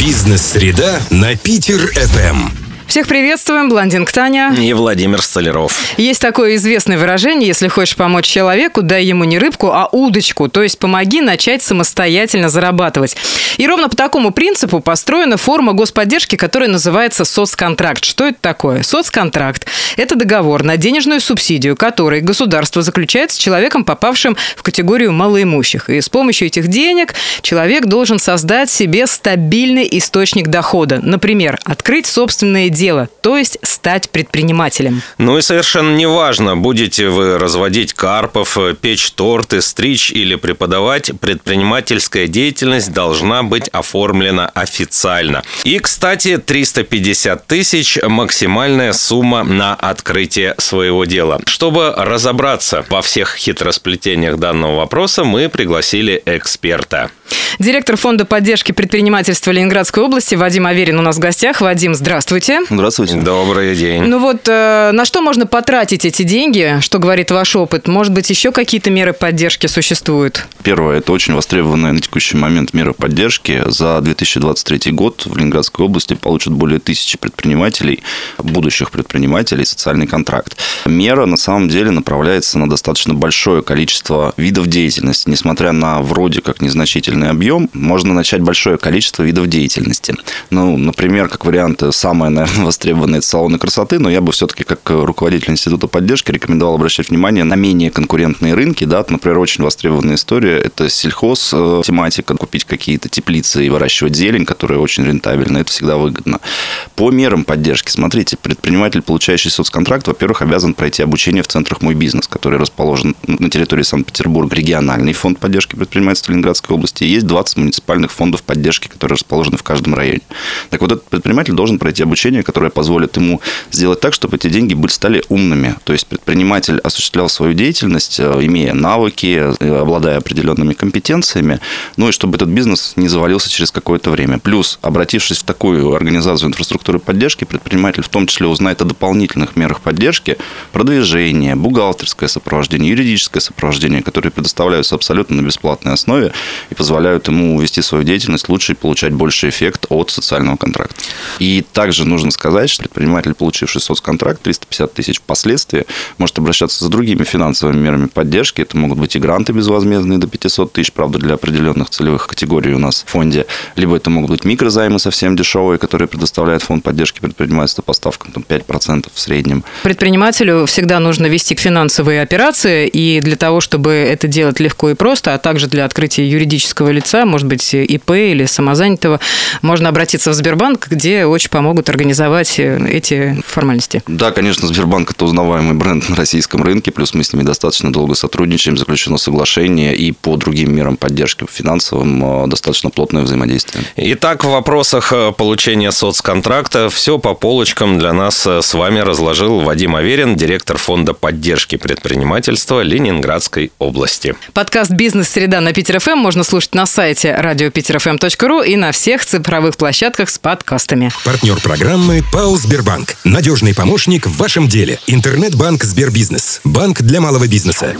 Бизнес-среда на Питер-ФМ. Всех приветствуем, блондинг Таня. И Владимир Столяров. Есть такое известное выражение, если хочешь помочь человеку, дай ему не рыбку, а удочку, то есть помоги начать самостоятельно зарабатывать. И ровно по такому принципу построена форма господдержки, которая называется соцконтракт. Что это такое? Соцконтракт – это договор на денежную субсидию, который государство заключает с человеком, попавшим в категорию малоимущих. И с помощью этих денег человек должен создать себе стабильный источник дохода. Например, открыть собственное дело, то есть стать предпринимателем. Ну и совершенно неважно, будете вы разводить карпов, печь торты, стричь или преподавать, предпринимательская деятельность должна быть оформлена официально. И, кстати, 350 тысяч – максимальная сумма на открытие своего дела. Чтобы разобраться во всех хитросплетениях данного вопроса, мы пригласили эксперта. Директор фонда поддержки предпринимательства Ленинградской области Вадим Аверин у нас в гостях. Вадим, здравствуйте. Здравствуйте. Добрый день. Ну вот, э, на что можно потратить эти деньги? Что говорит ваш опыт? Может быть, еще какие-то меры поддержки существуют? Первое, это очень востребованная на текущий момент мера поддержки. За 2023 год в Ленинградской области получат более тысячи предпринимателей, будущих предпринимателей, социальный контракт. Мера на самом деле направляется на достаточно большое количество видов деятельности. Несмотря на вроде как незначительный объем, можно начать большое количество видов деятельности. Ну, например, как вариант, самое, наверное, востребованное салоны красоты, но я бы все-таки как руководитель Института поддержки рекомендовал обращать внимание на менее конкурентные рынки. Да? Например, очень востребованная история – это сельхоз, э, тематика, купить какие-то теплицы и выращивать зелень, которая очень рентабельна, это всегда выгодно. По мерам поддержки, смотрите, предприниматель, получающий соцконтракт, во-первых, обязан пройти обучение в центрах «Мой бизнес», который расположен на территории Санкт-Петербурга, региональный фонд поддержки предпринимательства Ленинградской области. Есть 20 муниципальных фондов поддержки, которые расположены в каждом районе. Так вот, этот предприниматель должен пройти обучение, которое позволит ему сделать так, чтобы эти деньги были, стали умными. То есть предприниматель осуществлял свою деятельность, э, имея навыки, э, обладая определенными компетенциями, ну и чтобы этот бизнес не завалился через какое-то время. Плюс, обратившись в такую организацию инфраструктуры поддержки, предприниматель в том числе узнает о дополнительных мерах поддержки, продвижение, бухгалтерское сопровождение, юридическое сопровождение, которые предоставляются абсолютно на бесплатной основе и позволяют ему вести свою деятельность лучше и получать больше эффект от социального контракта. И также нужно сказать, что предприниматель, получивший соцконтракт, 350 тысяч впоследствии, может обращаться за другими финансовыми мерами поддержки. Это могут быть и гранты безвозмездные до 500 тысяч, правда, для определенных целевых категорий у нас в фонде. Либо это могут быть микрозаймы совсем дешевые, которые предоставляет фонд поддержки предпринимательства по ставкам там, 5% в среднем. Предпринимателю всегда нужно вести финансовые операции, и для того, чтобы это делать легко и просто, а также для открытия юридического лица, может быть, ИП или самозанятого, можно обратиться в Сбербанк, где очень помогут организовать эти формальности. Да, конечно, Сбербанк – это узнаваемый бренд на российском рынке, плюс мы с ними достаточно долго сотрудничаем, заключено соглашение, и по другим мерам поддержки финансовым э, достаточно плотное взаимодействие. Итак, в вопросах э, получения соцконтракта все по полочкам для нас э, с вами разложил Вадим Аверин, директор фонда поддержки предпринимательства Ленинградской области. Подкаст «Бизнес-среда» на Питер ФМ можно слушать на сайте радиопитерфм.ру и на всех цифровых площадках с подкастами. Партнер программы ПАО «Сбербанк». Надежный помощник в вашем деле. Интернет-банк «Сбербизнес». Банк для малого бизнеса.